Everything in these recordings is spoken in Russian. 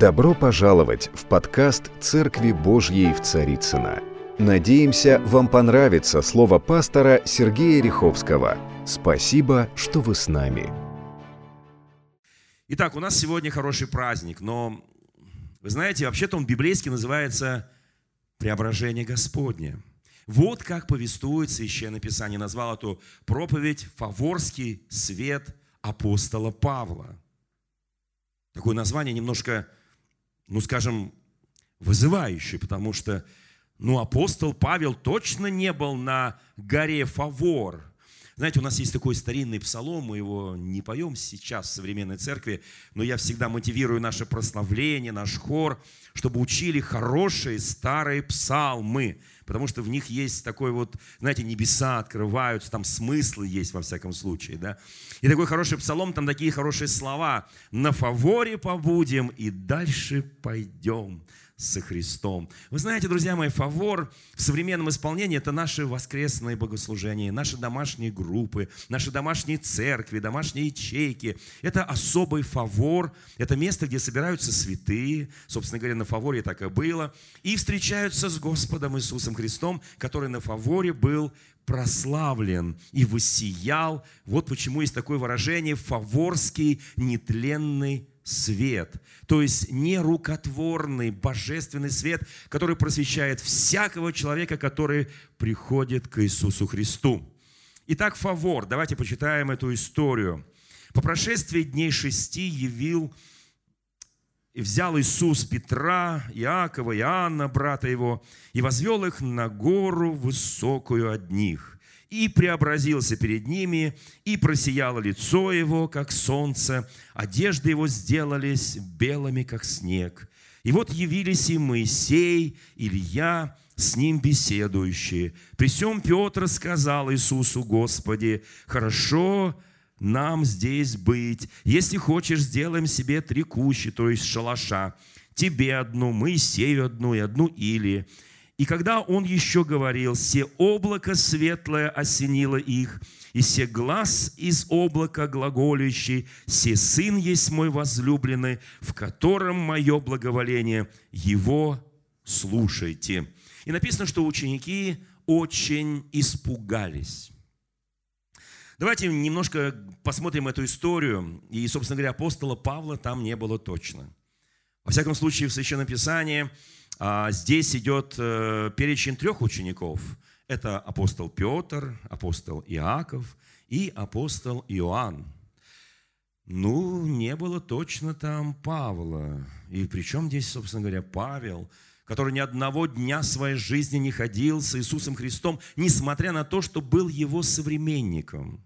Добро пожаловать в подкаст «Церкви Божьей в Царицына. Надеемся, вам понравится слово пастора Сергея Риховского. Спасибо, что вы с нами. Итак, у нас сегодня хороший праздник, но вы знаете, вообще-то он библейски называется «Преображение Господне». Вот как повествует Священное Писание. Назвал эту проповедь «Фаворский свет апостола Павла». Такое название немножко ну, скажем, вызывающий, потому что, ну, апостол Павел точно не был на горе Фавор. Знаете, у нас есть такой старинный псалом, мы его не поем сейчас в современной церкви, но я всегда мотивирую наше прославление, наш хор, чтобы учили хорошие старые псалмы, потому что в них есть такой вот, знаете, небеса открываются, там смыслы есть во всяком случае, да. И такой хороший псалом, там такие хорошие слова. «На фаворе побудем и дальше пойдем» со Христом. Вы знаете, друзья мои, фавор в современном исполнении – это наши воскресные богослужения, наши домашние группы, наши домашние церкви, домашние ячейки. Это особый фавор, это место, где собираются святые, собственно говоря, на фаворе так и было, и встречаются с Господом Иисусом Христом, который на фаворе был прославлен и воссиял. Вот почему есть такое выражение «фаворский нетленный свет, то есть нерукотворный божественный свет, который просвещает всякого человека, который приходит к Иисусу Христу. Итак, фавор. Давайте почитаем эту историю. По прошествии дней шести явил и взял Иисус Петра, Иакова, Иоанна, брата его, и возвел их на гору высокую от них – и преобразился перед ними, и просияло лицо его, как солнце, одежды его сделались белыми, как снег. И вот явились и Моисей, Илья, с ним беседующие. При всем Петр сказал Иисусу, Господи, хорошо нам здесь быть. Если хочешь, сделаем себе три кущи, то есть шалаша. Тебе одну, Моисею одну и одну Или. И когда он еще говорил, «Се облако светлое осенило их, и се глаз из облака глаголющий, се сын есть мой возлюбленный, в котором мое благоволение, его слушайте». И написано, что ученики очень испугались. Давайте немножко посмотрим эту историю. И, собственно говоря, апостола Павла там не было точно. Во всяком случае, в Священном Писании – а здесь идет э, перечень трех учеников. Это апостол Петр, апостол Иаков и апостол Иоанн. Ну, не было точно там Павла. И причем здесь, собственно говоря, Павел, который ни одного дня своей жизни не ходил с Иисусом Христом, несмотря на то, что был его современником.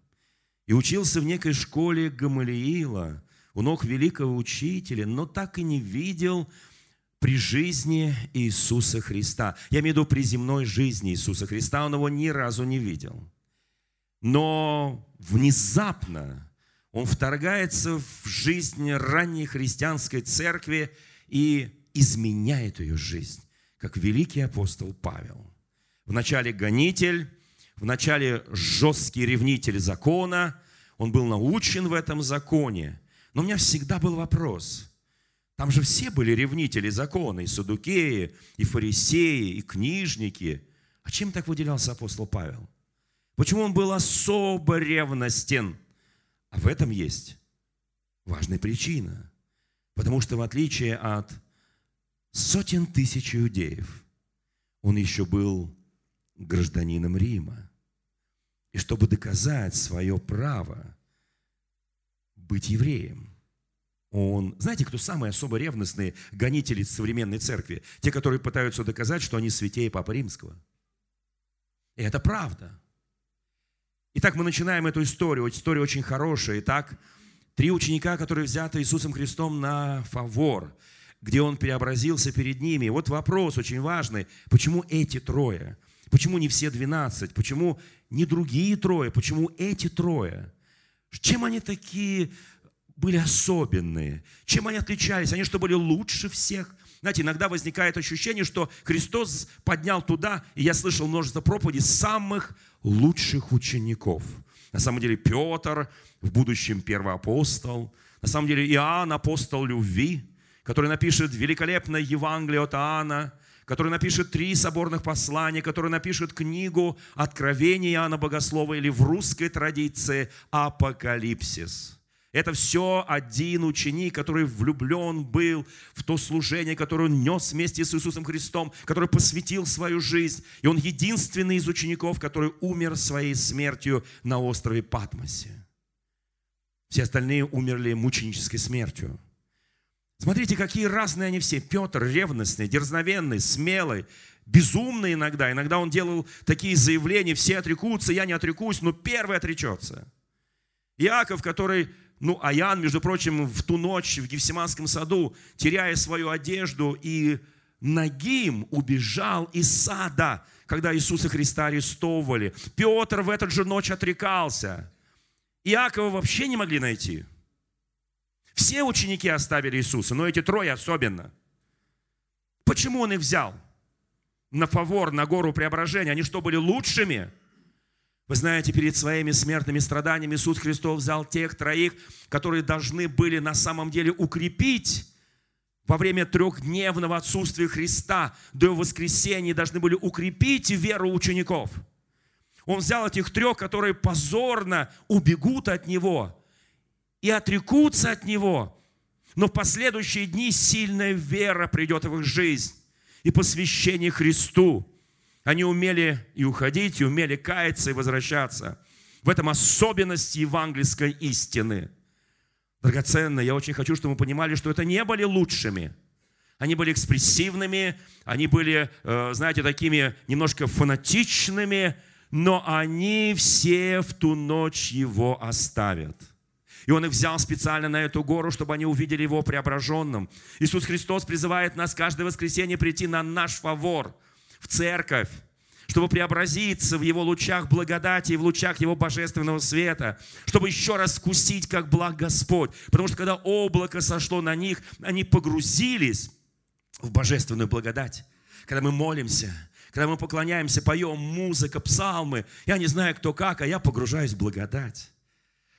И учился в некой школе Гамалиила, у ног великого учителя, но так и не видел при жизни Иисуса Христа. Я имею в виду при земной жизни Иисуса Христа, он его ни разу не видел. Но внезапно он вторгается в жизнь ранней христианской церкви и изменяет ее жизнь, как великий апостол Павел. Вначале гонитель, вначале жесткий ревнитель закона, он был научен в этом законе. Но у меня всегда был вопрос – там же все были ревнители закона, и садукеи, и фарисеи, и книжники. А чем так выделялся апостол Павел? Почему он был особо ревностен? А в этом есть важная причина. Потому что в отличие от сотен тысяч иудеев, он еще был гражданином Рима. И чтобы доказать свое право быть евреем – он... Знаете, кто самые особо ревностные гонители современной церкви? Те, которые пытаются доказать, что они святее Папы Римского. И это правда. Итак, мы начинаем эту историю. История очень хорошая. Итак, три ученика, которые взяты Иисусом Христом на фавор, где Он преобразился перед ними. Вот вопрос очень важный. Почему эти трое? Почему не все двенадцать? Почему не другие трое? Почему эти трое? Чем они такие были особенные. Чем они отличались? Они что, были лучше всех? Знаете, иногда возникает ощущение, что Христос поднял туда, и я слышал множество проповедей самых лучших учеников. На самом деле Петр, в будущем первый апостол. На самом деле Иоанн, апостол любви, который напишет великолепное Евангелие от Иоанна, который напишет три соборных послания, который напишет книгу Откровения Иоанна Богослова или в русской традиции Апокалипсис. Это все один ученик, который влюблен был в то служение, которое он нес вместе с Иисусом Христом, который посвятил свою жизнь. И он единственный из учеников, который умер своей смертью на острове Патмосе. Все остальные умерли мученической смертью. Смотрите, какие разные они все. Петр ревностный, дерзновенный, смелый, безумный иногда. Иногда он делал такие заявления, все отрекутся, я не отрекусь, но первый отречется. Иаков, который ну, а Иоанн, между прочим, в ту ночь в Гефсиманском саду, теряя свою одежду и нагим, убежал из сада, когда Иисуса Христа арестовывали. Петр в эту же ночь отрекался. Иакова вообще не могли найти. Все ученики оставили Иисуса, но эти трое особенно. Почему он их взял? На фавор, на гору преображения. Они что, были лучшими? Вы знаете, перед своими смертными страданиями Иисус Христос взял тех троих, которые должны были на самом деле укрепить во время трехдневного отсутствия Христа до его воскресения, должны были укрепить веру учеников. Он взял этих трех, которые позорно убегут от Него и отрекутся от Него. Но в последующие дни сильная вера придет в их жизнь и посвящение Христу. Они умели и уходить, и умели каяться и возвращаться. В этом особенность евангельской истины. Драгоценно, я очень хочу, чтобы мы понимали, что это не были лучшими. Они были экспрессивными, они были, э, знаете, такими немножко фанатичными, но они все в ту ночь его оставят. И он их взял специально на эту гору, чтобы они увидели его преображенным. Иисус Христос призывает нас каждое воскресенье прийти на наш фавор – в церковь, чтобы преобразиться в Его лучах благодати и в лучах Его божественного света, чтобы еще раз вкусить, как благ Господь. Потому что когда облако сошло на них, они погрузились в божественную благодать. Когда мы молимся, когда мы поклоняемся, поем музыка, псалмы, я не знаю, кто как, а я погружаюсь в благодать.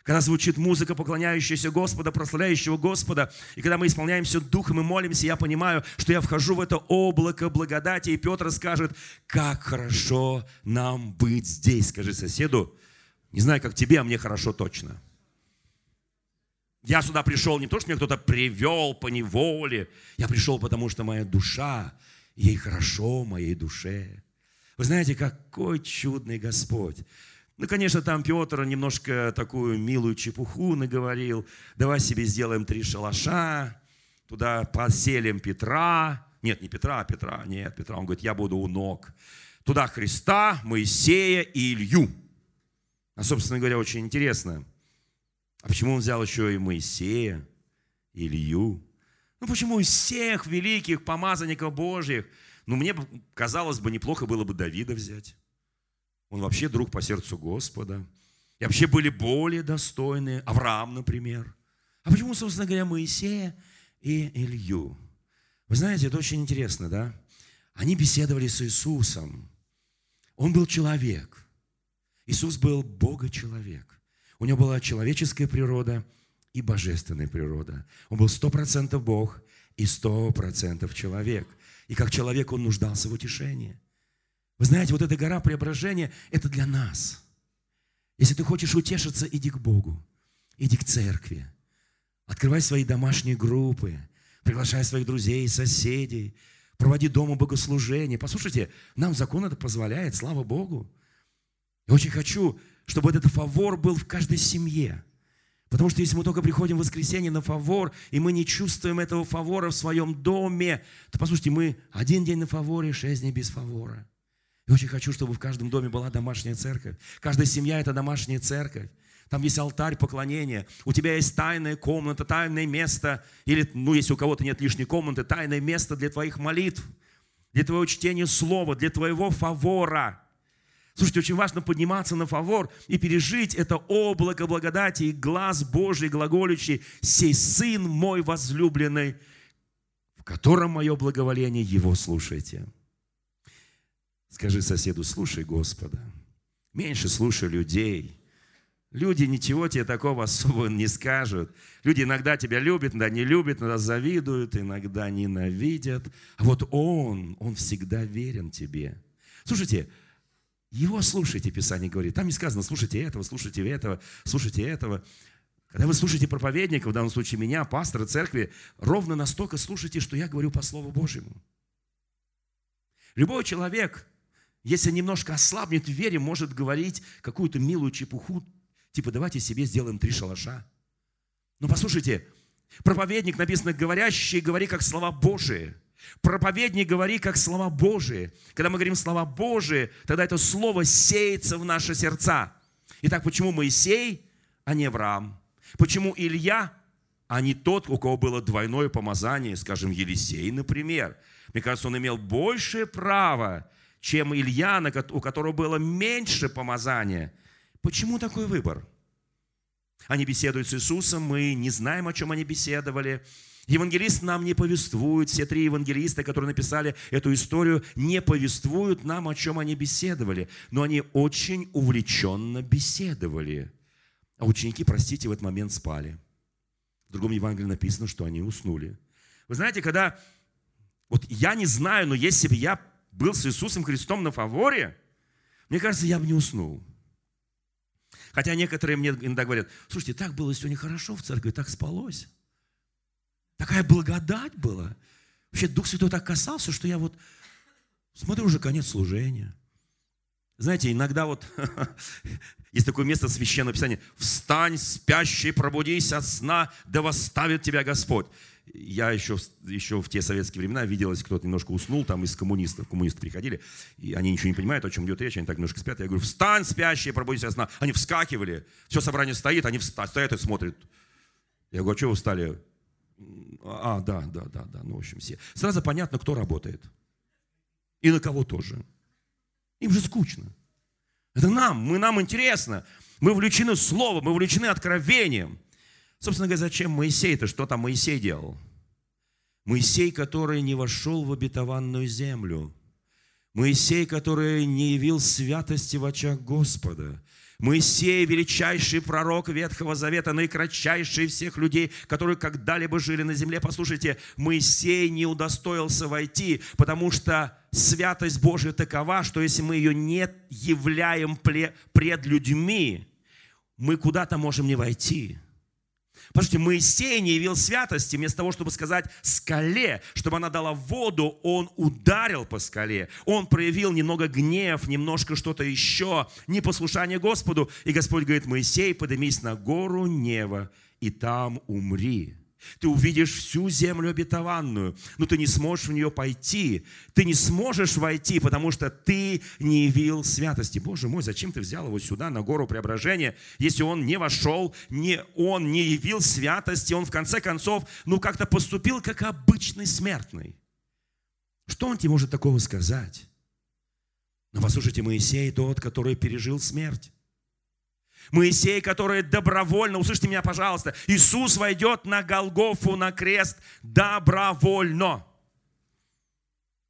Когда звучит музыка, поклоняющаяся Господа, прославляющего Господа, и когда мы исполняемся Духом и молимся, я понимаю, что я вхожу в это облако благодати, и Петр скажет, как хорошо нам быть здесь. Скажи соседу, не знаю, как тебе, а мне хорошо точно. Я сюда пришел не то, что меня кто-то привел по неволе. Я пришел, потому что моя душа, ей хорошо, моей душе. Вы знаете, какой чудный Господь. Ну, конечно, там Петр немножко такую милую чепуху наговорил. Давай себе сделаем три шалаша, туда поселим Петра. Нет, не Петра, а Петра, нет, Петра. Он говорит, я буду у ног. Туда Христа, Моисея и Илью. А, собственно говоря, очень интересно. А почему он взял еще и Моисея, Илью? Ну, почему из всех великих помазанников Божьих? Ну, мне казалось бы, неплохо было бы Давида взять. Он вообще друг по сердцу Господа. И вообще были более достойные. Авраам, например. А почему, собственно говоря, Моисея и Илью? Вы знаете, это очень интересно, да? Они беседовали с Иисусом. Он был человек. Иисус был Бога-человек. У него была человеческая природа и божественная природа. Он был сто процентов Бог и сто процентов человек. И как человек он нуждался в утешении. Вы знаете, вот эта гора преображения – это для нас. Если ты хочешь утешиться, иди к Богу, иди к церкви. Открывай свои домашние группы, приглашай своих друзей, соседей, проводи дома богослужения. Послушайте, нам закон это позволяет, слава Богу. Я очень хочу, чтобы этот фавор был в каждой семье. Потому что если мы только приходим в воскресенье на фавор, и мы не чувствуем этого фавора в своем доме, то, послушайте, мы один день на фаворе, шесть дней без фавора. Я очень хочу, чтобы в каждом доме была домашняя церковь. Каждая семья – это домашняя церковь. Там есть алтарь поклонения. У тебя есть тайная комната, тайное место. Или, ну, если у кого-то нет лишней комнаты, тайное место для твоих молитв, для твоего чтения слова, для твоего фавора. Слушайте, очень важно подниматься на фавор и пережить это облако благодати и глаз Божий глаголющий «Сей Сын мой возлюбленный, в котором мое благоволение, Его слушайте». Скажи соседу, слушай Господа, меньше слушай людей. Люди ничего тебе такого особо не скажут. Люди иногда тебя любят, иногда не любят, иногда завидуют, иногда ненавидят. А вот Он, Он всегда верен тебе. Слушайте, Его слушайте, Писание говорит. Там не сказано, слушайте этого, слушайте этого, слушайте этого. Когда вы слушаете проповедника, в данном случае меня, пастора церкви, ровно настолько слушайте, что я говорю по Слову Божьему. Любой человек, если немножко ослабнет в вере, может говорить какую-то милую чепуху, типа давайте себе сделаем три шалаша. Но послушайте, проповедник написано, говорящий, говори как слова Божии. Проповедник говори как слова Божии. Когда мы говорим слова Божии, тогда это слово сеется в наши сердца. Итак, почему Моисей, а не Авраам? Почему Илья, а не тот, у кого было двойное помазание, скажем, Елисей, например? Мне кажется, он имел большее право, чем Илья, у которого было меньше помазания. Почему такой выбор? Они беседуют с Иисусом, мы не знаем, о чем они беседовали. Евангелист нам не повествует, все три евангелиста, которые написали эту историю, не повествуют нам, о чем они беседовали, но они очень увлеченно беседовали. А ученики, простите, в этот момент спали. В другом Евангелии написано, что они уснули. Вы знаете, когда... Вот я не знаю, но если бы я был с Иисусом Христом на фаворе, мне кажется, я бы не уснул. Хотя некоторые мне иногда говорят, слушайте, так было сегодня хорошо в церкви, так спалось. Такая благодать была. Вообще Дух Святой так касался, что я вот смотрю уже конец служения. Знаете, иногда вот есть такое место священного писания. «Встань, спящий, пробудись от сна, да восставит тебя Господь». Я еще, еще в те советские времена видел, если кто-то немножко уснул, там из коммунистов, коммунисты приходили, и они ничего не понимают, о чем идет речь, они так немножко спят. Я говорю, встань, спящий, пробудись от сна. Они вскакивали, все собрание стоит, они встают, стоят и смотрят. Я говорю, а что вы встали? А, да, да, да, да, ну, в общем, все. Сразу понятно, кто работает. И на кого тоже. Им же скучно. Это нам, мы, нам интересно. Мы увлечены словом, мы увлечены откровением. Собственно говоря, зачем Моисей-то? Что там Моисей делал? Моисей, который не вошел в обетованную землю. Моисей, который не явил святости в очах Господа. Моисей, величайший пророк Ветхого Завета, наикратчайший всех людей, которые когда-либо жили на земле. Послушайте, Моисей не удостоился войти, потому что святость Божия такова, что если мы ее не являем пред людьми, мы куда-то можем не войти. Послушайте, Моисей не явил святости, вместо того, чтобы сказать скале, чтобы она дала воду, он ударил по скале. Он проявил немного гнев, немножко что-то еще, непослушание Господу. И Господь говорит, Моисей, поднимись на гору Нева, и там умри. Ты увидишь всю землю обетованную, но ты не сможешь в нее пойти. Ты не сможешь войти, потому что ты не явил святости. Боже мой, зачем ты взял его сюда, на гору преображения, если он не вошел, не, он не явил святости, он в конце концов, ну как-то поступил как обычный смертный. Что он тебе может такого сказать? Но послушайте, Моисей тот, который пережил смерть. Моисей, который добровольно, услышьте меня, пожалуйста, Иисус войдет на Голгофу, на крест добровольно.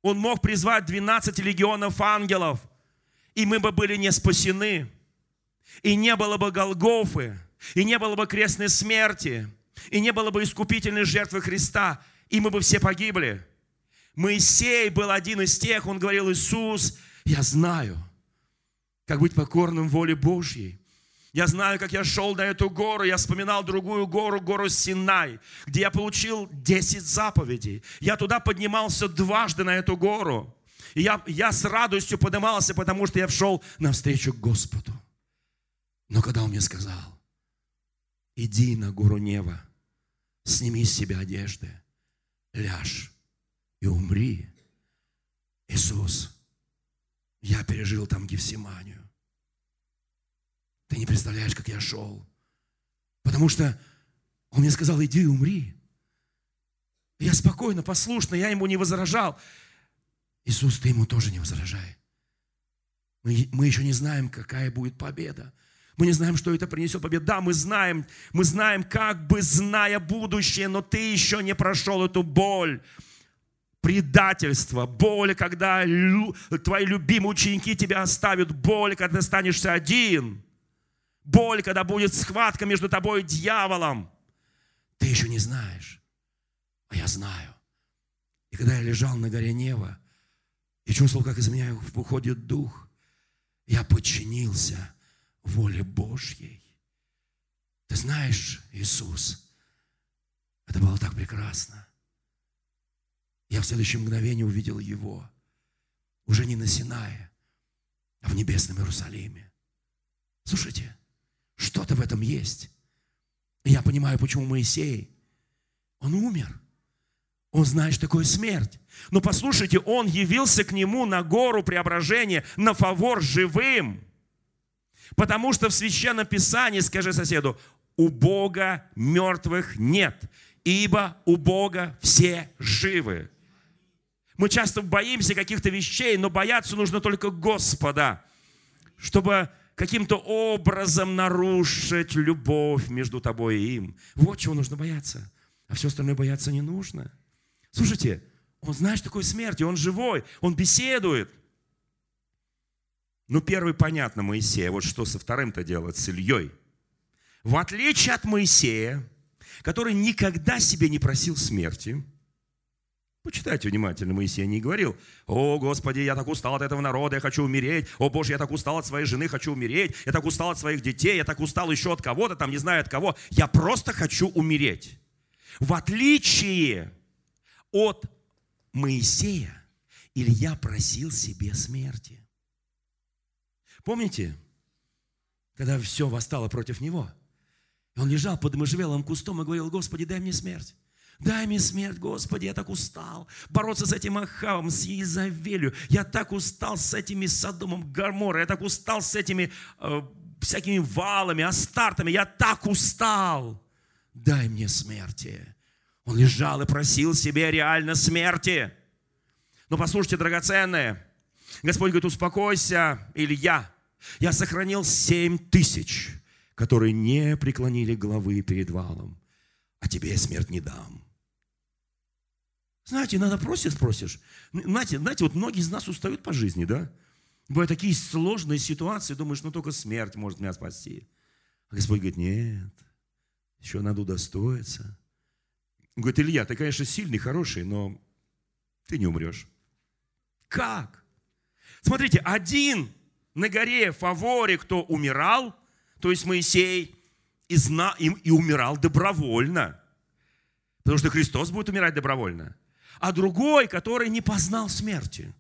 Он мог призвать 12 легионов ангелов, и мы бы были не спасены. И не было бы Голгофы, и не было бы крестной смерти, и не было бы искупительной жертвы Христа, и мы бы все погибли. Моисей был один из тех, он говорил, Иисус, я знаю, как быть покорным воле Божьей. Я знаю, как я шел на эту гору, я вспоминал другую гору, гору Синай, где я получил 10 заповедей. Я туда поднимался дважды на эту гору. И я, я с радостью поднимался, потому что я шел навстречу к Господу. Но когда Он мне сказал, иди на гору Нева, сними с себя одежды, ляжь и умри. Иисус, я пережил там Гефсиманию. Ты не представляешь, как я шел. Потому что он мне сказал, иди умри. Я спокойно, послушно, я ему не возражал. Иисус, ты ему тоже не возражай. Мы, мы еще не знаем, какая будет победа. Мы не знаем, что это принесет победу. Да, мы знаем, мы знаем, как бы зная будущее, но ты еще не прошел эту боль предательство, боль, когда лю, твои любимые ученики тебя оставят, боль, когда ты останешься один – боль, когда будет схватка между тобой и дьяволом. Ты еще не знаешь, а я знаю. И когда я лежал на горе Нева и чувствовал, как из меня выходит дух, я подчинился воле Божьей. Ты знаешь, Иисус, это было так прекрасно. Я в следующее мгновение увидел Его, уже не на Синае, а в небесном Иерусалиме. Слушайте, что-то в этом есть. Я понимаю, почему Моисей, он умер. Он знает, что такое смерть. Но послушайте, он явился к нему на гору преображения, на фавор живым. Потому что в Священном Писании, скажи соседу, у Бога мертвых нет, ибо у Бога все живы. Мы часто боимся каких-то вещей, но бояться нужно только Господа, чтобы каким-то образом нарушить любовь между тобой и им. Вот чего нужно бояться. А все остальное бояться не нужно. Слушайте, он знает, что такое смерть, и он живой, он беседует. Ну, первый понятно, Моисея. Вот что со вторым-то делать, с Ильей. В отличие от Моисея, который никогда себе не просил смерти, Почитайте внимательно, Моисей не говорил, «О, Господи, я так устал от этого народа, я хочу умереть. О, Боже, я так устал от своей жены, хочу умереть. Я так устал от своих детей, я так устал еще от кого-то, там не знаю от кого. Я просто хочу умереть». В отличие от Моисея, Илья просил себе смерти. Помните, когда все восстало против него? Он лежал под можжевелым кустом и говорил, Господи, дай мне смерть. Дай мне смерть, Господи, я так устал бороться с этим Ахавом, с Изавелью. Я так устал с этими Содомом Гарморой. Я так устал с этими э, всякими валами, астартами. Я так устал. Дай мне смерти. Он лежал и просил себе реально смерти. Но послушайте, драгоценные, Господь говорит, успокойся, Илья. Я сохранил семь тысяч, которые не преклонили головы перед валом. А тебе я смерть не дам. Знаете, иногда просишь, спросишь. Знаете, знаете, вот многие из нас устают по жизни, да? Бывают такие сложные ситуации, думаешь, ну только смерть может меня спасти. А Господь говорит, нет, еще надо удостоиться. Он говорит, Илья, ты, конечно, сильный, хороший, но ты не умрешь. Как? Смотрите, один на горе Фаворе, кто умирал, то есть Моисей, и, зна, и, и умирал добровольно. Потому что Христос будет умирать добровольно а другой, который не познал смерти.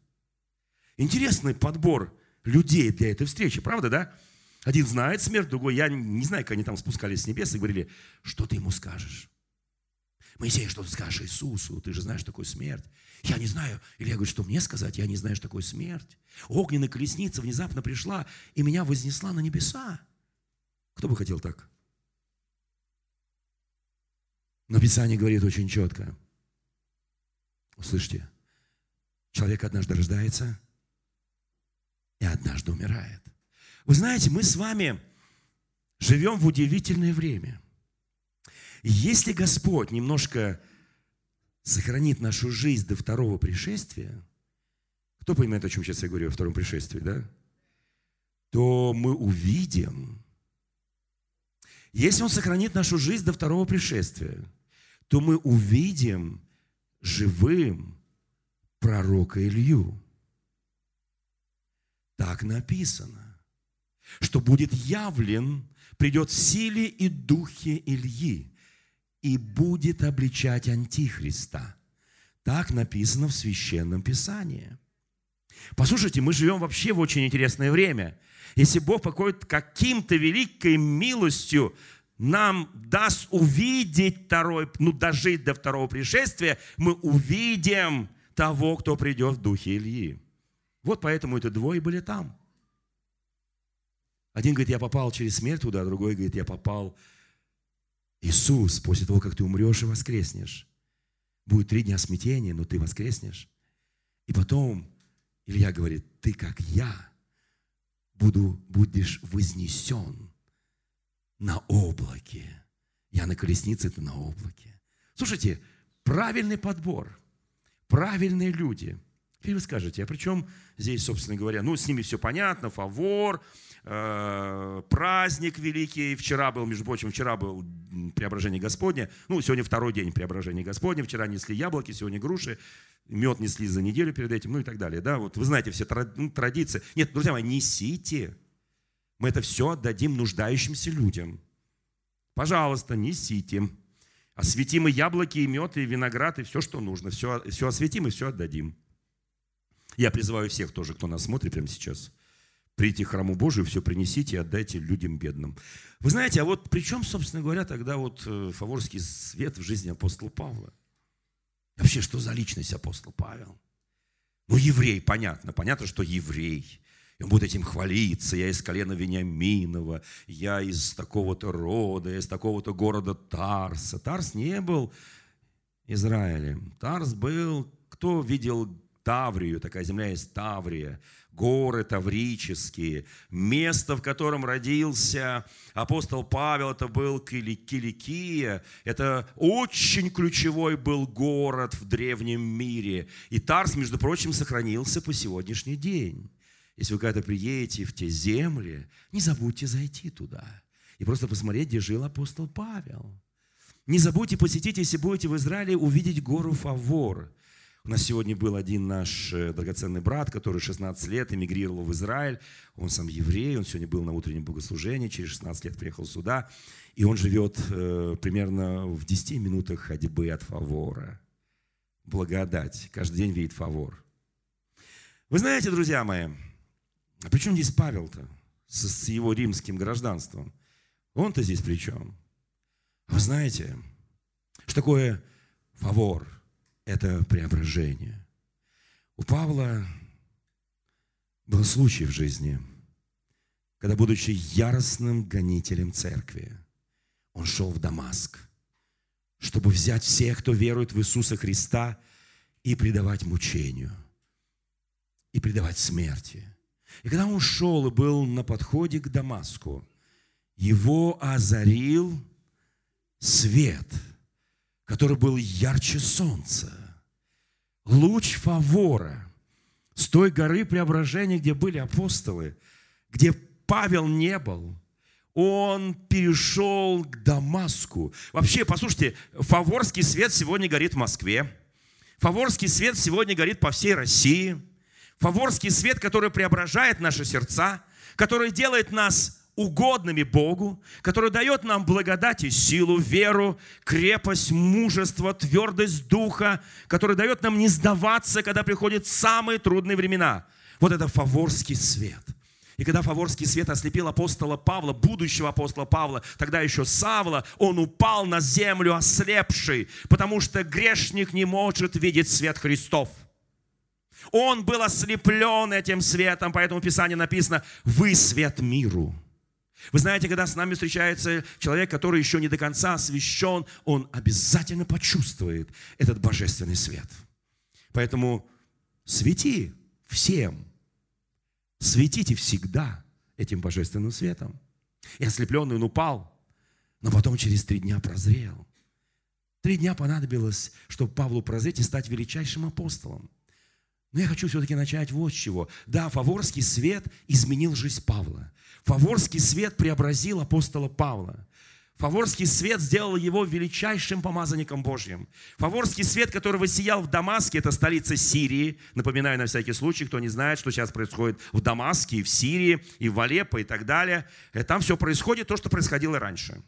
Интересный подбор людей для этой встречи, правда, да? Один знает смерть, другой, я не знаю, как они там спускались с небес и говорили, что ты ему скажешь? Моисей, что ты скажешь Иисусу? Ты же знаешь, что такое смерть. Я не знаю. Или я говорю, что мне сказать? Я не знаю, что такое смерть. Огненная колесница внезапно пришла и меня вознесла на небеса. Кто бы хотел так? Но Писание говорит очень четко. Услышьте, человек однажды рождается и однажды умирает. Вы знаете, мы с вами живем в удивительное время. Если Господь немножко сохранит нашу жизнь до второго пришествия, кто понимает, о чем сейчас я говорю, о втором пришествии, да? То мы увидим, если Он сохранит нашу жизнь до второго пришествия, то мы увидим живым пророка Илью. Так написано, что будет явлен, придет в силе и духе Ильи и будет обличать Антихриста. Так написано в Священном Писании. Послушайте, мы живем вообще в очень интересное время. Если Бог покоит каким-то великой милостью нам даст увидеть второй, ну, дожить до второго пришествия, мы увидим того, кто придет в духе Ильи. Вот поэтому это двое были там. Один говорит, я попал через смерть туда, другой говорит, я попал Иисус, после того, как ты умрешь и воскреснешь. Будет три дня смятения, но ты воскреснешь. И потом Илья говорит, ты как я буду, будешь вознесен на облаке. Я на колеснице, ты на облаке. Слушайте, правильный подбор, правильные люди. Теперь вы скажете, а при чем здесь, собственно говоря, ну, с ними все понятно, фавор, э, праздник великий. Вчера был, между прочим, вчера был преображение Господне. Ну, сегодня второй день преображения Господня. Вчера несли яблоки, сегодня груши. Мед несли за неделю перед этим, ну и так далее. Да, вот вы знаете все ну, традиции. Нет, друзья мои, несите. Мы это все отдадим нуждающимся людям. Пожалуйста, несите. Осветим и яблоки, и мед, и виноград, и все, что нужно. Все, все осветим и все отдадим. Я призываю всех тоже, кто нас смотрит прямо сейчас, прийти к храму Божию, все принесите и отдайте людям бедным. Вы знаете, а вот при чем, собственно говоря, тогда вот э, фаворский свет в жизни апостола Павла? Вообще, что за личность апостол Павел? Ну, еврей, понятно. Понятно, что еврей. Он будет этим хвалиться. Я из колена Вениаминова, я из такого-то рода, я из такого-то города Тарса. Тарс не был Израилем. Тарс был, кто видел Таврию, такая земля есть Таврия, горы таврические, место, в котором родился апостол Павел, это был Киликия, это очень ключевой был город в древнем мире. И Тарс, между прочим, сохранился по сегодняшний день. Если вы когда-то приедете в те земли, не забудьте зайти туда и просто посмотреть, где жил апостол Павел. Не забудьте посетить, если будете в Израиле, увидеть гору Фавор – у нас сегодня был один наш э, драгоценный брат, который 16 лет эмигрировал в Израиль. Он сам еврей, он сегодня был на утреннем богослужении, через 16 лет приехал сюда. И он живет э, примерно в 10 минутах ходьбы от Фавора. Благодать. Каждый день видит Фавор. Вы знаете, друзья мои, а при чем здесь Павел-то с, с его римским гражданством? Он-то здесь при чем? Вы знаете, что такое фавор? это преображение. У Павла был случай в жизни, когда, будучи яростным гонителем церкви, он шел в Дамаск, чтобы взять всех, кто верует в Иисуса Христа, и предавать мучению, и предавать смерти. И когда он шел и был на подходе к Дамаску, его озарил свет – который был ярче солнца. Луч фавора с той горы преображения, где были апостолы, где Павел не был, он перешел к Дамаску. Вообще, послушайте, фаворский свет сегодня горит в Москве. Фаворский свет сегодня горит по всей России. Фаворский свет, который преображает наши сердца, который делает нас угодными Богу, который дает нам благодать и силу, веру, крепость, мужество, твердость духа, который дает нам не сдаваться, когда приходят самые трудные времена. Вот это фаворский свет. И когда фаворский свет ослепил апостола Павла, будущего апостола Павла, тогда еще Савла, он упал на землю ослепший, потому что грешник не может видеть свет Христов. Он был ослеплен этим светом, поэтому в Писании написано «Вы свет миру». Вы знаете, когда с нами встречается человек, который еще не до конца освящен, он обязательно почувствует этот божественный свет. Поэтому свети всем, светите всегда этим божественным светом. И ослепленный он упал, но потом через три дня прозрел. Три дня понадобилось, чтобы Павлу прозреть и стать величайшим апостолом. Но я хочу все-таки начать вот с чего. Да, фаворский свет изменил жизнь Павла. Фаворский свет преобразил апостола Павла. Фаворский свет сделал его величайшим помазанником Божьим. Фаворский свет, который воссиял в Дамаске, это столица Сирии. Напоминаю на всякий случай, кто не знает, что сейчас происходит в Дамаске, и в Сирии, и в Алеппо, и так далее. Э, там все происходит то, что происходило раньше.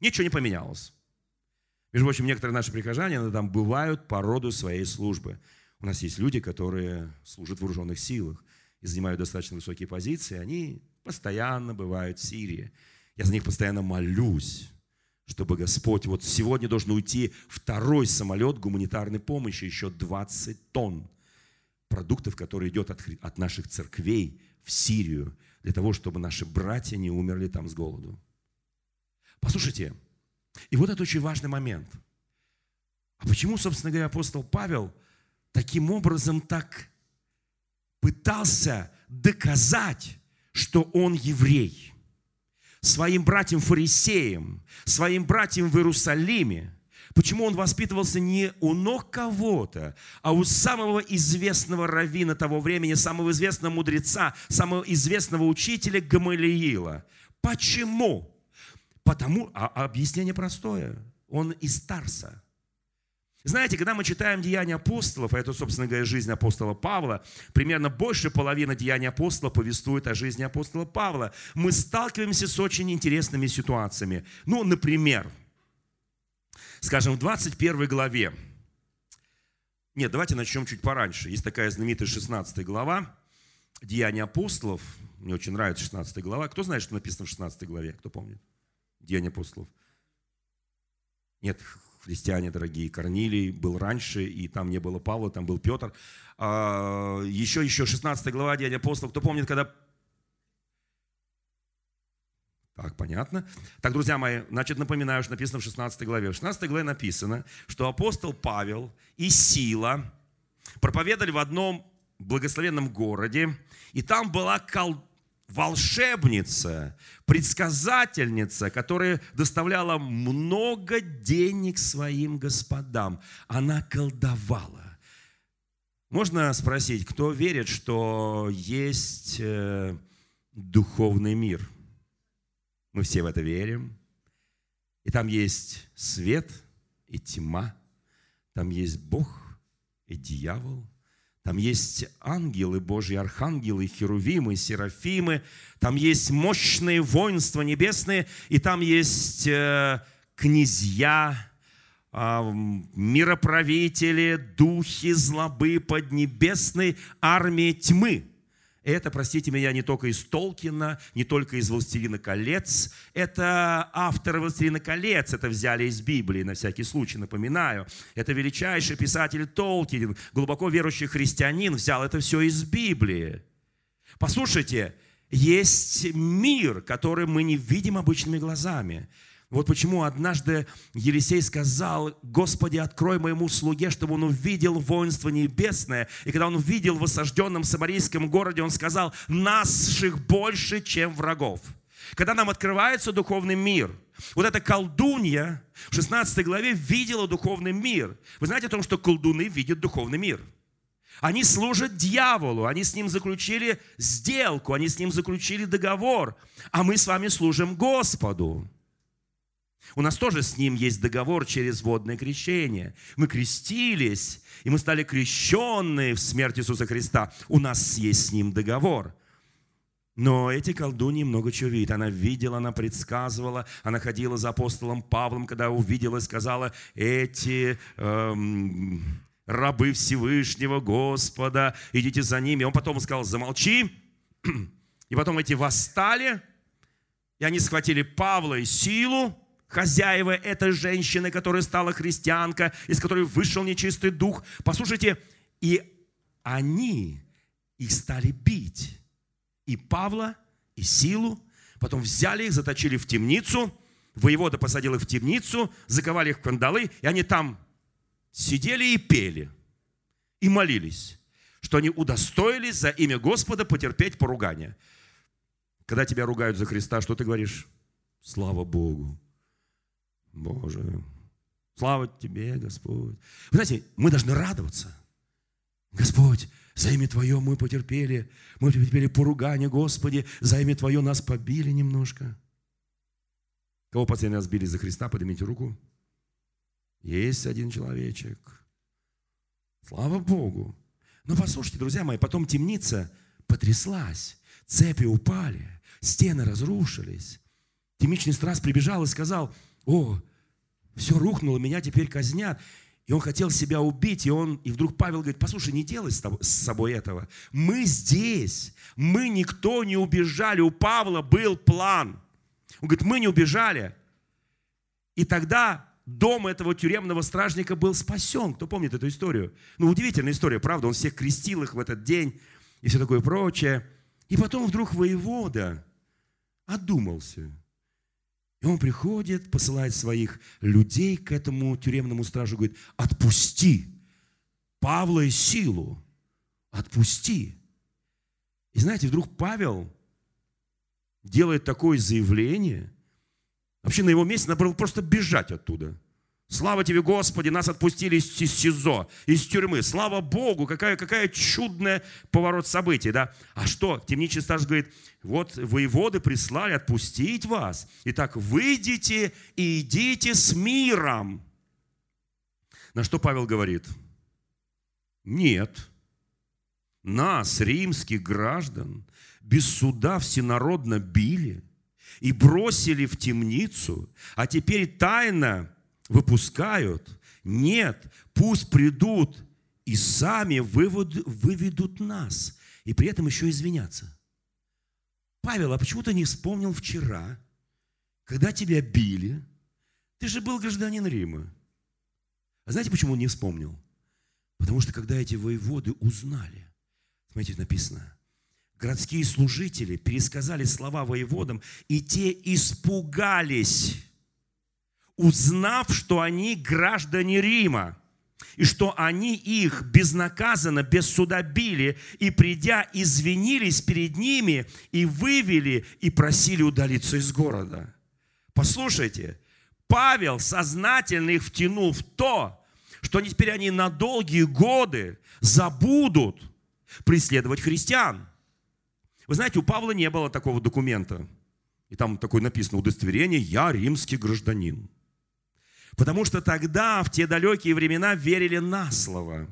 Ничего не поменялось. Между прочим, некоторые наши прихожане там бывают по роду своей службы. У нас есть люди, которые служат в вооруженных силах и занимают достаточно высокие позиции. Они постоянно бывают в Сирии. Я за них постоянно молюсь, чтобы Господь... Вот сегодня должен уйти второй самолет гуманитарной помощи, еще 20 тонн продуктов, которые идет от, от наших церквей в Сирию, для того, чтобы наши братья не умерли там с голоду. Послушайте, и вот это очень важный момент. А почему, собственно говоря, апостол Павел – таким образом так пытался доказать, что он еврей. Своим братьям-фарисеям, своим братьям в Иерусалиме, Почему он воспитывался не у ног кого-то, а у самого известного раввина того времени, самого известного мудреца, самого известного учителя Гамалиила. Почему? Потому, а, объяснение простое. Он из Тарса. Знаете, когда мы читаем Деяния апостолов, а это, собственно говоря, жизнь апостола Павла, примерно больше половины Деяний апостола повествует о жизни апостола Павла, мы сталкиваемся с очень интересными ситуациями. Ну, например, скажем, в 21 главе, нет, давайте начнем чуть пораньше. Есть такая знаменитая 16 глава, Деяния апостолов. Мне очень нравится 16 глава. Кто знает, что написано в 16 главе? Кто помнит? Деяния апостолов. Нет, христиане дорогие, Корнилий был раньше, и там не было Павла, там был Петр. А, еще, еще 16 глава Деяния апостолов. Кто помнит, когда так, понятно. Так, друзья мои, значит, напоминаю, что написано в 16 главе. В 16 главе написано, что апостол Павел и Сила проповедовали в одном благословенном городе, и там была кол волшебница, предсказательница, которая доставляла много денег своим господам. Она колдовала. Можно спросить, кто верит, что есть э, духовный мир? Мы все в это верим. И там есть свет и тьма. Там есть Бог и дьявол. Там есть ангелы Божьи, архангелы, херувимы, серафимы. Там есть мощные воинства небесные. И там есть э, князья, э, мироправители, духи злобы поднебесной армии тьмы. Это, простите меня, не только из Толкина, не только из «Властелина колец». Это авторы «Властелина колец» это взяли из Библии, на всякий случай напоминаю. Это величайший писатель Толкин, глубоко верующий христианин, взял это все из Библии. Послушайте, есть мир, который мы не видим обычными глазами. Вот почему однажды Елисей сказал, Господи, открой моему слуге, чтобы он увидел воинство небесное. И когда он увидел в осажденном самарийском городе, он сказал, наших больше, чем врагов. Когда нам открывается духовный мир, вот эта колдунья в 16 главе видела духовный мир. Вы знаете о том, что колдуны видят духовный мир? Они служат дьяволу, они с ним заключили сделку, они с ним заключили договор, а мы с вами служим Господу. У нас тоже с ним есть договор через водное крещение. Мы крестились, и мы стали крещенные в смерть Иисуса Христа. У нас есть с ним договор. Но эти колдуньи много чего видят. Она видела, она предсказывала, она ходила за апостолом Павлом, когда увидела и сказала, эти эм, рабы Всевышнего Господа, идите за ними. Он потом сказал, замолчи. И потом эти восстали, и они схватили Павла и силу, хозяева этой женщины, которая стала христианка, из которой вышел нечистый дух. Послушайте, и они их стали бить. И Павла, и Силу. Потом взяли их, заточили в темницу. Воевода посадил их в темницу, заковали их в кандалы, и они там сидели и пели, и молились, что они удостоились за имя Господа потерпеть поругание. Когда тебя ругают за Христа, что ты говоришь? Слава Богу. Боже, слава Тебе, Господь. Вы знаете, мы должны радоваться. Господь, за имя Твое мы потерпели, мы потерпели поругание, Господи, за имя Твое нас побили немножко. Кого последний раз били за Христа, поднимите руку. Есть один человечек. Слава Богу. Но послушайте, друзья мои, потом темница потряслась, цепи упали, стены разрушились. Темничный страж прибежал и сказал, о, все рухнуло, меня теперь казнят. И он хотел себя убить, и, он, и вдруг Павел говорит, послушай, не делай с, собой этого. Мы здесь, мы никто не убежали, у Павла был план. Он говорит, мы не убежали. И тогда дом этого тюремного стражника был спасен. Кто помнит эту историю? Ну, удивительная история, правда? Он всех крестил их в этот день и все такое прочее. И потом вдруг воевода одумался. И он приходит, посылает своих людей к этому тюремному стражу, говорит, отпусти Павла и силу, отпусти. И знаете, вдруг Павел делает такое заявление, вообще на его месте надо было просто бежать оттуда. Слава тебе, Господи, нас отпустили из СИЗО, из тюрьмы. Слава Богу, какая, какая чудная поворот событий, да? А что? Темничий старш говорит, вот воеводы прислали отпустить вас. Итак, выйдите и идите с миром. На что Павел говорит? Нет. Нас, римских граждан, без суда всенародно били и бросили в темницу, а теперь тайно выпускают. Нет, пусть придут и сами вывод, выведут нас. И при этом еще извинятся. Павел, а почему ты не вспомнил вчера, когда тебя били? Ты же был гражданин Рима. А знаете, почему он не вспомнил? Потому что когда эти воеводы узнали, смотрите, написано, городские служители пересказали слова воеводам, и те испугались узнав, что они граждане Рима, и что они их безнаказанно, без суда били, и придя, извинились перед ними, и вывели, и просили удалиться из города. Послушайте, Павел сознательно их втянул в то, что теперь они на долгие годы забудут преследовать христиан. Вы знаете, у Павла не было такого документа. И там такое написано удостоверение «Я римский гражданин». Потому что тогда, в те далекие времена, верили на слово.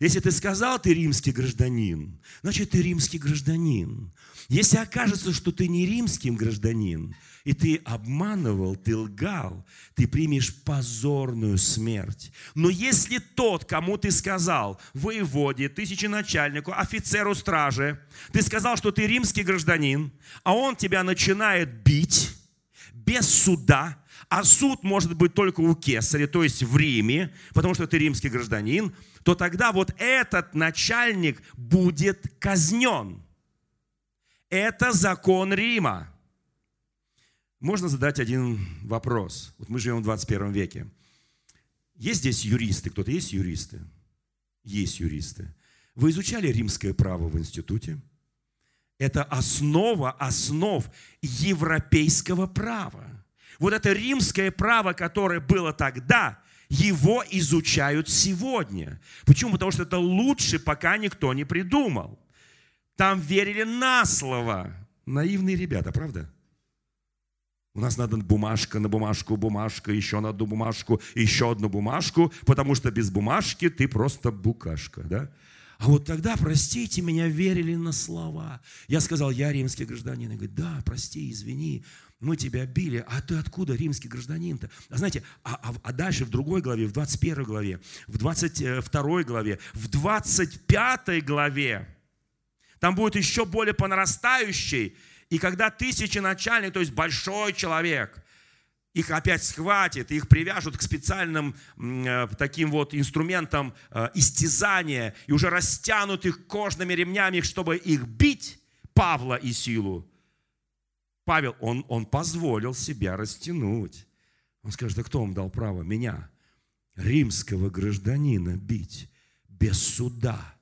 Если ты сказал, ты римский гражданин, значит, ты римский гражданин. Если окажется, что ты не римский гражданин, и ты обманывал, ты лгал, ты примешь позорную смерть. Но если тот, кому ты сказал, воеводе, тысяченачальнику, офицеру стражи, ты сказал, что ты римский гражданин, а он тебя начинает бить без суда, а суд может быть только у кесаря, то есть в Риме, потому что ты римский гражданин, то тогда вот этот начальник будет казнен. Это закон Рима. Можно задать один вопрос. Вот мы живем в 21 веке. Есть здесь юристы? Кто-то есть юристы? Есть юристы. Вы изучали римское право в институте? Это основа основ европейского права. Вот это римское право, которое было тогда, его изучают сегодня. Почему? Потому что это лучше, пока никто не придумал. Там верили на слово. Наивные ребята, правда? У нас надо бумажка на бумажку, бумажка, еще на одну бумажку, еще одну бумажку, потому что без бумажки ты просто букашка, да? А вот тогда, простите меня, верили на слова. Я сказал, я римский гражданин. И говорит, да, прости, извини мы тебя били, а ты откуда римский гражданин-то? А знаете, а, а, а дальше в другой главе, в 21 главе, в 22 главе, в 25 главе, там будет еще более по нарастающей, и когда тысячи начальник, то есть большой человек, их опять схватит, их привяжут к специальным э, таким вот инструментам э, истязания и уже растянут их кожными ремнями, чтобы их бить, Павла и Силу. Павел, он, он позволил себя растянуть. Он скажет, да кто вам дал право меня, римского гражданина, бить без суда?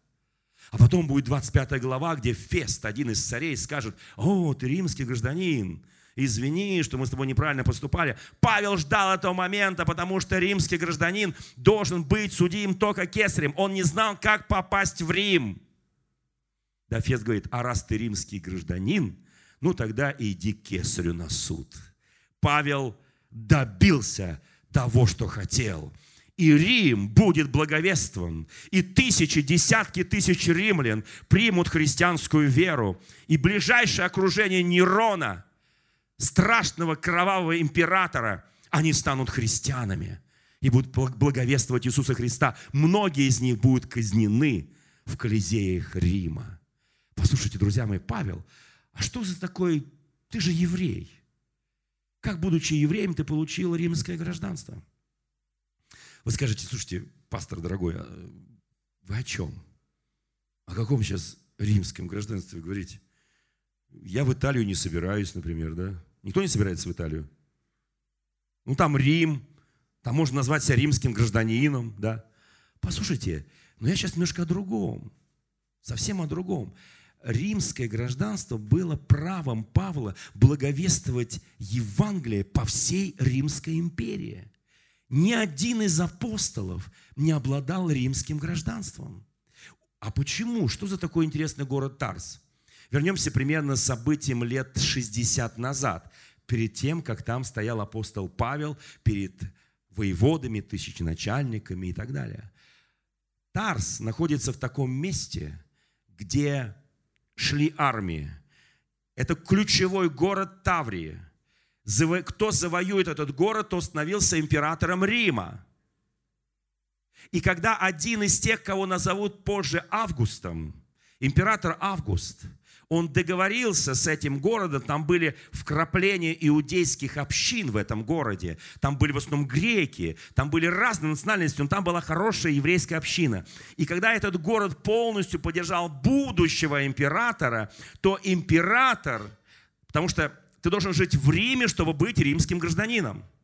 А потом будет 25 глава, где Фест, один из царей, скажет, о, ты римский гражданин, извини, что мы с тобой неправильно поступали. Павел ждал этого момента, потому что римский гражданин должен быть судим только кесарем. Он не знал, как попасть в Рим. Да Фест говорит, а раз ты римский гражданин, ну тогда иди к кесарю на суд. Павел добился того, что хотел. И Рим будет благовествован, и тысячи, десятки тысяч римлян примут христианскую веру, и ближайшее окружение Нерона, страшного кровавого императора, они станут христианами и будут благовествовать Иисуса Христа. Многие из них будут казнены в Колизеях Рима. Послушайте, друзья мои, Павел – а что за такой, ты же еврей. Как, будучи евреем, ты получил римское гражданство? Вы скажете, слушайте, пастор дорогой, а вы о чем? О каком сейчас римском гражданстве говорите? Я в Италию не собираюсь, например, да? Никто не собирается в Италию. Ну, там Рим, там можно назвать себя римским гражданином, да? Послушайте, но я сейчас немножко о другом, совсем о другом римское гражданство было правом Павла благовествовать Евангелие по всей Римской империи. ни один из апостолов не обладал римским гражданством. А почему? Что за такой интересный город Тарс? Вернемся примерно с событием лет 60 назад, перед тем, как там стоял апостол Павел, перед воеводами, тысяченачальниками и так далее. Тарс находится в таком месте, где шли армии. Это ключевой город Таврии. Кто завоюет этот город, то становился императором Рима. И когда один из тех, кого назовут позже Августом, император Август, он договорился с этим городом, там были вкрапления иудейских общин в этом городе, там были в основном греки, там были разные национальности, но там была хорошая еврейская община. И когда этот город полностью поддержал будущего императора, то император, потому что ты должен жить в Риме, чтобы быть римским гражданином –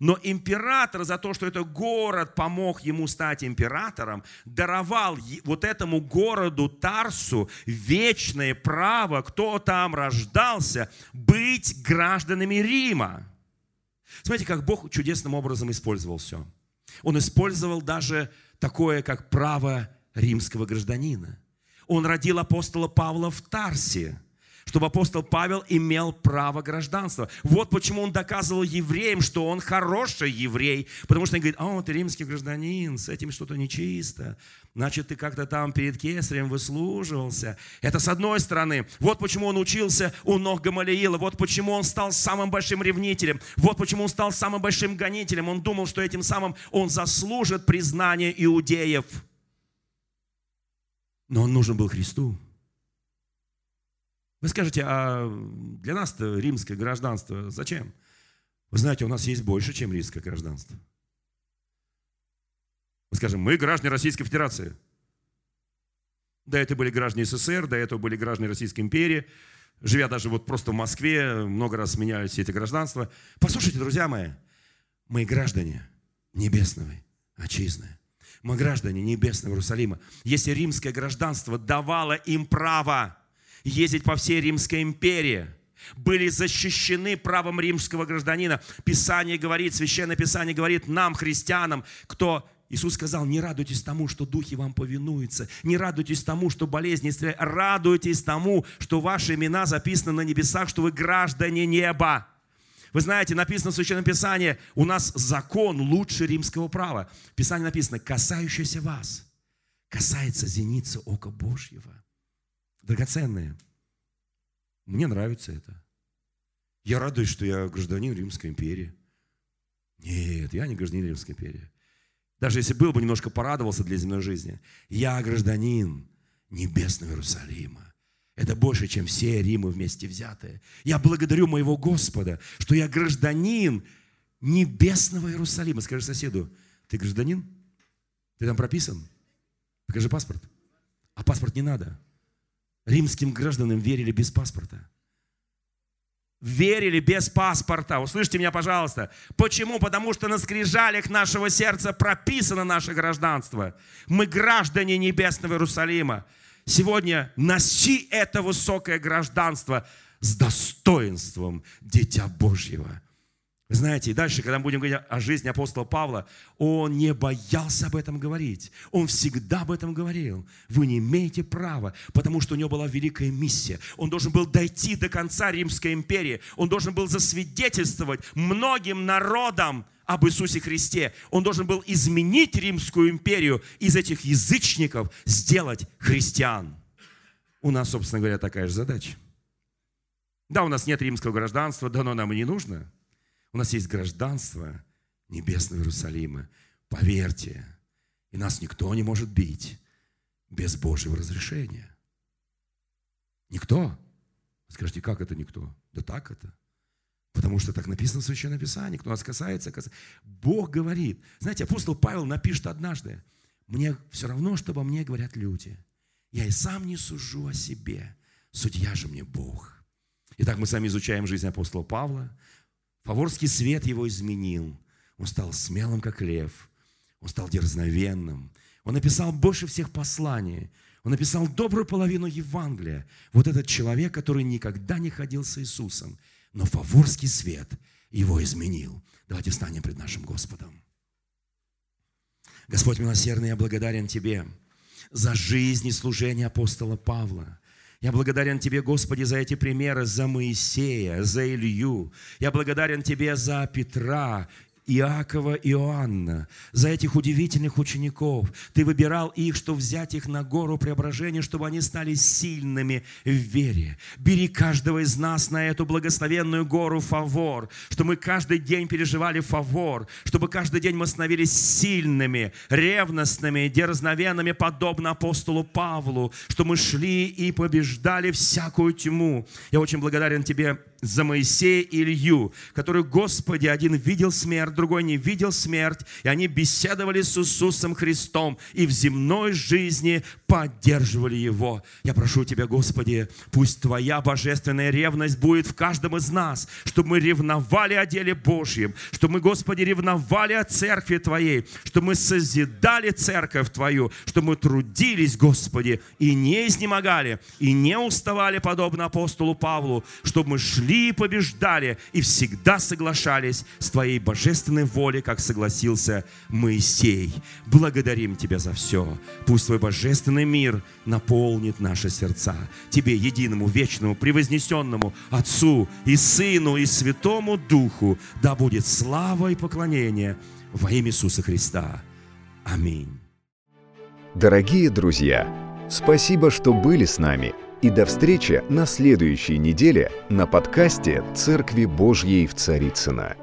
но император за то, что этот город помог ему стать императором, даровал вот этому городу Тарсу вечное право, кто там рождался, быть гражданами Рима. Смотрите, как Бог чудесным образом использовал все. Он использовал даже такое, как право римского гражданина. Он родил апостола Павла в Тарсе – чтобы апостол Павел имел право гражданства. Вот почему он доказывал евреям, что он хороший еврей, потому что он говорит, о, ты римский гражданин, с этим что-то нечисто, значит, ты как-то там перед кесарем выслуживался. Это с одной стороны. Вот почему он учился у ног Гамалиила, вот почему он стал самым большим ревнителем, вот почему он стал самым большим гонителем. Он думал, что этим самым он заслужит признание иудеев. Но он нужен был Христу. Вы скажете, а для нас-то римское гражданство зачем? Вы знаете, у нас есть больше, чем римское гражданство. Мы скажем, мы граждане Российской Федерации. До этого были граждане СССР, до этого были граждане Российской империи. Живя даже вот просто в Москве, много раз меняли все эти гражданства. Послушайте, друзья мои, мы граждане небесного отчизны. Мы граждане небесного Иерусалима. Если римское гражданство давало им право ездить по всей Римской империи, были защищены правом римского гражданина. Писание говорит, Священное Писание говорит нам, христианам, кто Иисус сказал, не радуйтесь тому, что духи вам повинуются, не радуйтесь тому, что болезни исцеляют, радуйтесь тому, что ваши имена записаны на небесах, что вы граждане неба. Вы знаете, написано в Священном Писании, у нас закон лучше римского права. В Писании написано, касающийся вас, касается зеницы ока Божьего драгоценные. Мне нравится это. Я радуюсь, что я гражданин Римской империи. Нет, я не гражданин Римской империи. Даже если был бы, немножко порадовался для земной жизни. Я гражданин небесного Иерусалима. Это больше, чем все Римы вместе взятые. Я благодарю моего Господа, что я гражданин небесного Иерусалима. Скажи соседу, ты гражданин? Ты там прописан? Покажи паспорт. А паспорт не надо. Римским гражданам верили без паспорта. Верили без паспорта. Услышьте меня, пожалуйста. Почему? Потому что на скрижалях нашего сердца прописано наше гражданство. Мы граждане небесного Иерусалима. Сегодня носи это высокое гражданство с достоинством Дитя Божьего. Вы знаете, и дальше, когда мы будем говорить о жизни апостола Павла, он не боялся об этом говорить. Он всегда об этом говорил. Вы не имеете права, потому что у него была великая миссия. Он должен был дойти до конца Римской империи. Он должен был засвидетельствовать многим народам об Иисусе Христе. Он должен был изменить Римскую империю из этих язычников, сделать христиан. У нас, собственно говоря, такая же задача. Да, у нас нет римского гражданства, да, но нам и не нужно – у нас есть гражданство Небесного Иерусалима. Поверьте, и нас никто не может бить без Божьего разрешения. Никто. Скажите, как это никто? Да так это. Потому что так написано в Священном Писании. Кто нас касается, касается. Бог говорит. Знаете, апостол Павел напишет однажды, мне все равно, что обо мне говорят люди. Я и сам не сужу о себе. Судья же мне Бог. Итак, мы сами изучаем жизнь апостола Павла. Фаворский свет его изменил. Он стал смелым, как лев. Он стал дерзновенным. Он написал больше всех посланий. Он написал добрую половину Евангелия. Вот этот человек, который никогда не ходил с Иисусом. Но фаворский свет его изменил. Давайте встанем пред нашим Господом. Господь милосердный, я благодарен Тебе за жизнь и служение апостола Павла. Я благодарен Тебе, Господи, за эти примеры, за Моисея, за Илью. Я благодарен Тебе за Петра Иакова и Иоанна, за этих удивительных учеников. Ты выбирал их, чтобы взять их на гору преображения, чтобы они стали сильными в вере. Бери каждого из нас на эту благословенную гору фавор, чтобы мы каждый день переживали фавор, чтобы каждый день мы становились сильными, ревностными, дерзновенными, подобно апостолу Павлу, что мы шли и побеждали всякую тьму. Я очень благодарен Тебе за Моисея и Илью, который, Господи, один видел смерть, другой не видел смерть, и они беседовали с Иисусом Христом и в земной жизни поддерживали Его. Я прошу Тебя, Господи, пусть Твоя божественная ревность будет в каждом из нас, чтобы мы ревновали о деле Божьем, чтобы мы, Господи, ревновали о церкви Твоей, чтобы мы созидали церковь Твою, чтобы мы трудились, Господи, и не изнемогали, и не уставали, подобно апостолу Павлу, чтобы мы шли и побеждали, и всегда соглашались с Твоей божественной волей, как согласился Моисей. Благодарим Тебя за все. Пусть Твой божественный божественный мир наполнит наши сердца. Тебе, единому, вечному, превознесенному Отцу и Сыну и Святому Духу, да будет слава и поклонение во имя Иисуса Христа. Аминь. Дорогие друзья, спасибо, что были с нами. И до встречи на следующей неделе на подкасте «Церкви Божьей в Царицына.